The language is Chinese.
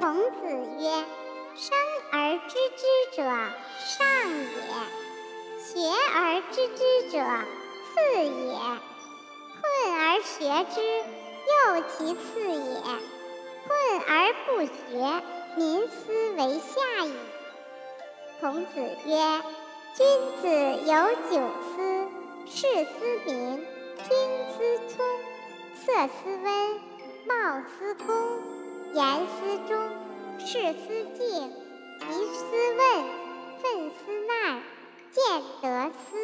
孔子曰：“生而知之者上也，学而知之者次也，困而学之又其次也。困而不学，民斯为下矣。”孔子曰：“君子有九思：视思明，听思聪，色思温，貌思恭。”言思忠，事思敬，疑思问，愤思难，见得思。